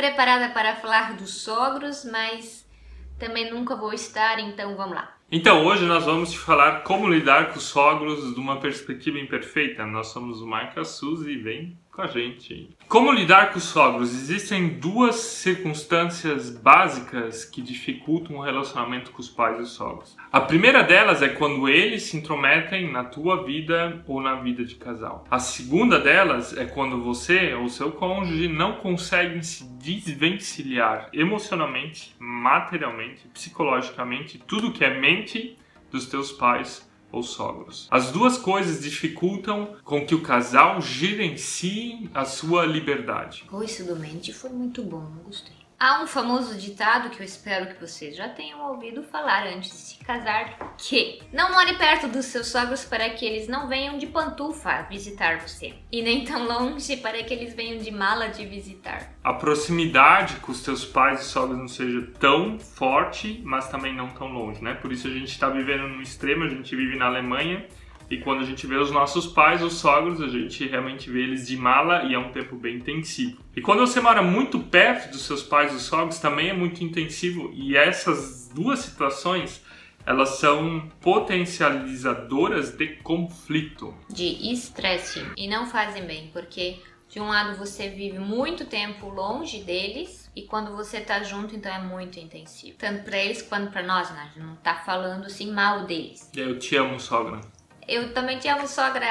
preparada para falar dos sogros, mas também nunca vou estar, então vamos lá. Então, hoje nós vamos te falar como lidar com os sogros de uma perspectiva imperfeita. Nós somos o Michael Suzy e vem com a gente. Como lidar com os sogros? Existem duas circunstâncias básicas que dificultam o relacionamento com os pais e os sogros. A primeira delas é quando eles se intrometem na tua vida ou na vida de casal. A segunda delas é quando você ou seu cônjuge não conseguem se desvencilhar emocionalmente, materialmente, psicologicamente, tudo que é mente dos teus pais ou sogros. As duas coisas dificultam com que o casal gerencie a sua liberdade. O isso do mente foi muito bom, gostei. Há um famoso ditado que eu espero que vocês já tenham ouvido falar antes de se casar, que não more perto dos seus sogros para que eles não venham de pantufa visitar você, e nem tão longe para que eles venham de mala de visitar. A proximidade com os teus pais e sogros não seja tão forte, mas também não tão longe, né? Por isso a gente está vivendo no extremo, a gente vive na Alemanha, e quando a gente vê os nossos pais, os sogros, a gente realmente vê eles de mala e é um tempo bem intensivo. E quando você mora muito perto dos seus pais, os sogros, também é muito intensivo. E essas duas situações, elas são potencializadoras de conflito. De estresse. E não fazem bem, porque de um lado você vive muito tempo longe deles e quando você tá junto, então é muito intensivo. Tanto para eles quanto para nós, né? A gente não tá falando assim mal deles. Eu te amo, sogra. Eu também te amo, sogra.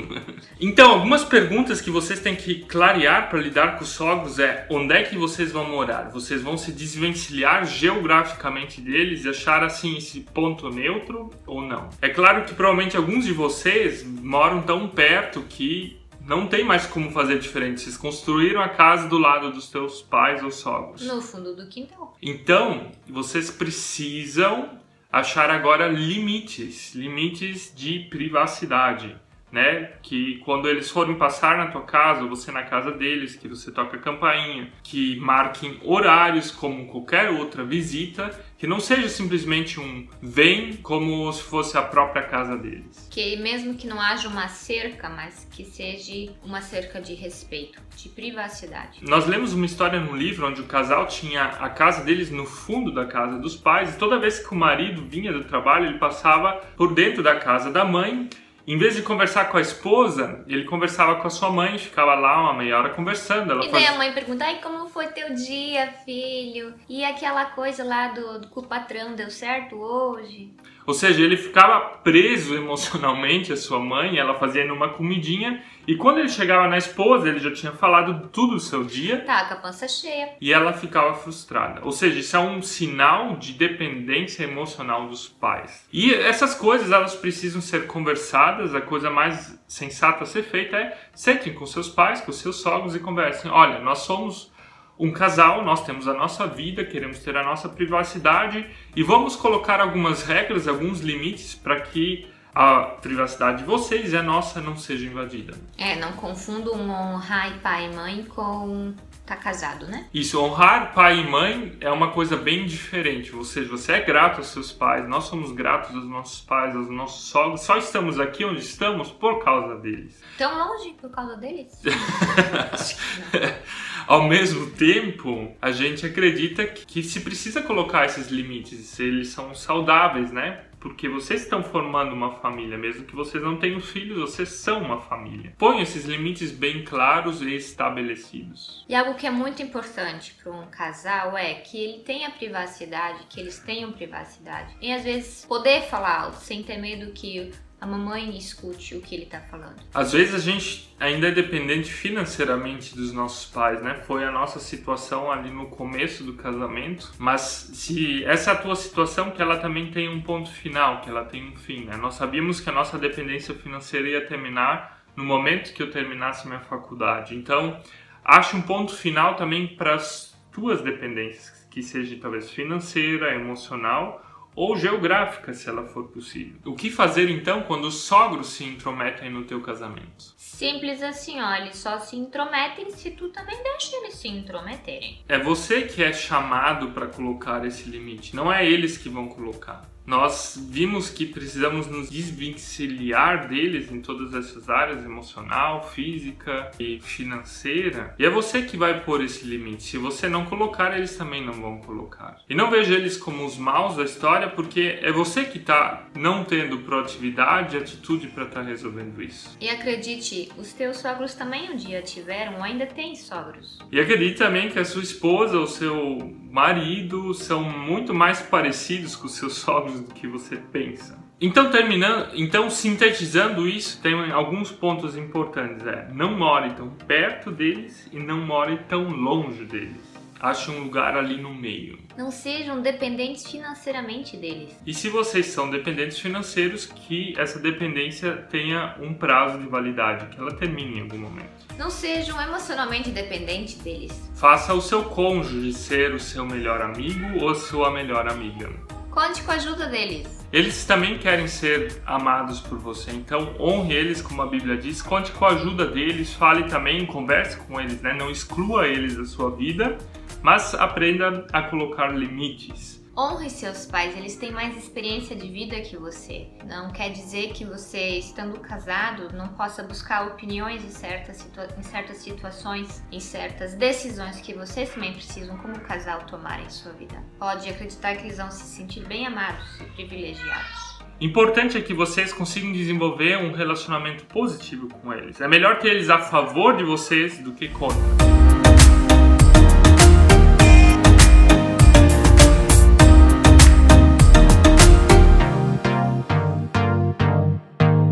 então, algumas perguntas que vocês têm que clarear para lidar com os sogros é onde é que vocês vão morar? Vocês vão se desvencilhar geograficamente deles e achar assim esse ponto neutro ou não? É claro que provavelmente alguns de vocês moram tão perto que não tem mais como fazer diferente. Vocês construíram a casa do lado dos teus pais ou sogros. No fundo do quintal. Então, vocês precisam achar agora limites, limites de privacidade, né? Que quando eles forem passar na tua casa, ou você na casa deles, que você toca a campainha, que marquem horários como qualquer outra visita, que não seja simplesmente um vem como se fosse a própria casa deles. Que mesmo que não haja uma cerca, mas que seja uma cerca de respeito, de privacidade. Nós lemos uma história no livro onde o casal tinha a casa deles no fundo da casa dos pais, e toda vez que o marido vinha do trabalho, ele passava por dentro da casa da mãe em vez de conversar com a esposa, ele conversava com a sua mãe, ficava lá uma meia hora conversando. Ela e daí faz... a mãe pergunta, ai, como foi teu dia, filho? E aquela coisa lá do, do o patrão, deu certo hoje? Ou seja, ele ficava preso emocionalmente à sua mãe, ela fazia numa comidinha, e quando ele chegava na esposa, ele já tinha falado tudo do seu dia. Tá, com a pança cheia. E ela ficava frustrada. Ou seja, isso é um sinal de dependência emocional dos pais. E essas coisas, elas precisam ser conversadas, a coisa mais sensata a ser feita é sentem com seus pais, com seus sogros e conversem. Olha, nós somos um casal, nós temos a nossa vida, queremos ter a nossa privacidade e vamos colocar algumas regras, alguns limites para que a privacidade de vocês e a nossa não seja invadida. É, não confunda um honrar pai e mãe com tá casado, né? Isso, honrar pai e mãe é uma coisa bem diferente. Ou seja, você é grato aos seus pais, nós somos gratos aos nossos pais, aos nossos sogros. Só estamos aqui onde estamos por causa deles. Tão longe por causa deles? Ao mesmo tempo, a gente acredita que se precisa colocar esses limites, eles são saudáveis, né? porque vocês estão formando uma família, mesmo que vocês não tenham filhos, vocês são uma família. Põe esses limites bem claros e estabelecidos. E algo que é muito importante para um casal é que ele tenha privacidade, que eles tenham privacidade. E às vezes poder falar alto sem ter medo que a mamãe escute o que ele está falando. Às vezes a gente ainda é dependente financeiramente dos nossos pais, né? Foi a nossa situação ali no começo do casamento, mas se essa é a tua situação, que ela também tem um ponto final, que ela tem um fim, né? Nós sabíamos que a nossa dependência financeira ia terminar no momento que eu terminasse minha faculdade. Então, acho um ponto final também para as tuas dependências, que seja talvez financeira, emocional ou geográfica, se ela for possível. O que fazer então quando os sogros se intrometem no teu casamento? Simples assim, olha, eles só se intrometem se tu também deixa eles se intrometerem. É você que é chamado para colocar esse limite, não é eles que vão colocar. Nós vimos que precisamos nos desvencilhar deles em todas essas áreas emocional, física e financeira. E é você que vai pôr esse limite. Se você não colocar, eles também não vão colocar. E não veja eles como os maus da história, porque é você que está não tendo proatividade e atitude para estar tá resolvendo isso. E acredite, os teus sogros também um dia tiveram ou ainda têm sogros. E acredite também que a sua esposa ou seu marido são muito mais parecidos com os seus sogros do que você pensa. Então, terminando, então sintetizando isso, tem alguns pontos importantes. É, não more tão perto deles e não more tão longe deles. Ache um lugar ali no meio. Não sejam dependentes financeiramente deles. E se vocês são dependentes financeiros, que essa dependência tenha um prazo de validade, que ela termine em algum momento. Não sejam emocionalmente dependentes deles. Faça o seu cônjuge ser o seu melhor amigo ou sua melhor amiga. Conte com a ajuda deles. Eles também querem ser amados por você, então honre eles, como a Bíblia diz, conte com a ajuda deles, fale também, converse com eles, né? não exclua eles da sua vida, mas aprenda a colocar limites. Honre seus pais, eles têm mais experiência de vida que você. Não quer dizer que você, estando casado, não possa buscar opiniões em certas, em certas situações, em certas decisões que vocês também precisam, como casal, tomar em sua vida. Pode acreditar que eles vão se sentir bem amados e privilegiados. Importante é que vocês consigam desenvolver um relacionamento positivo com eles. É melhor ter eles a favor de vocês do que contra.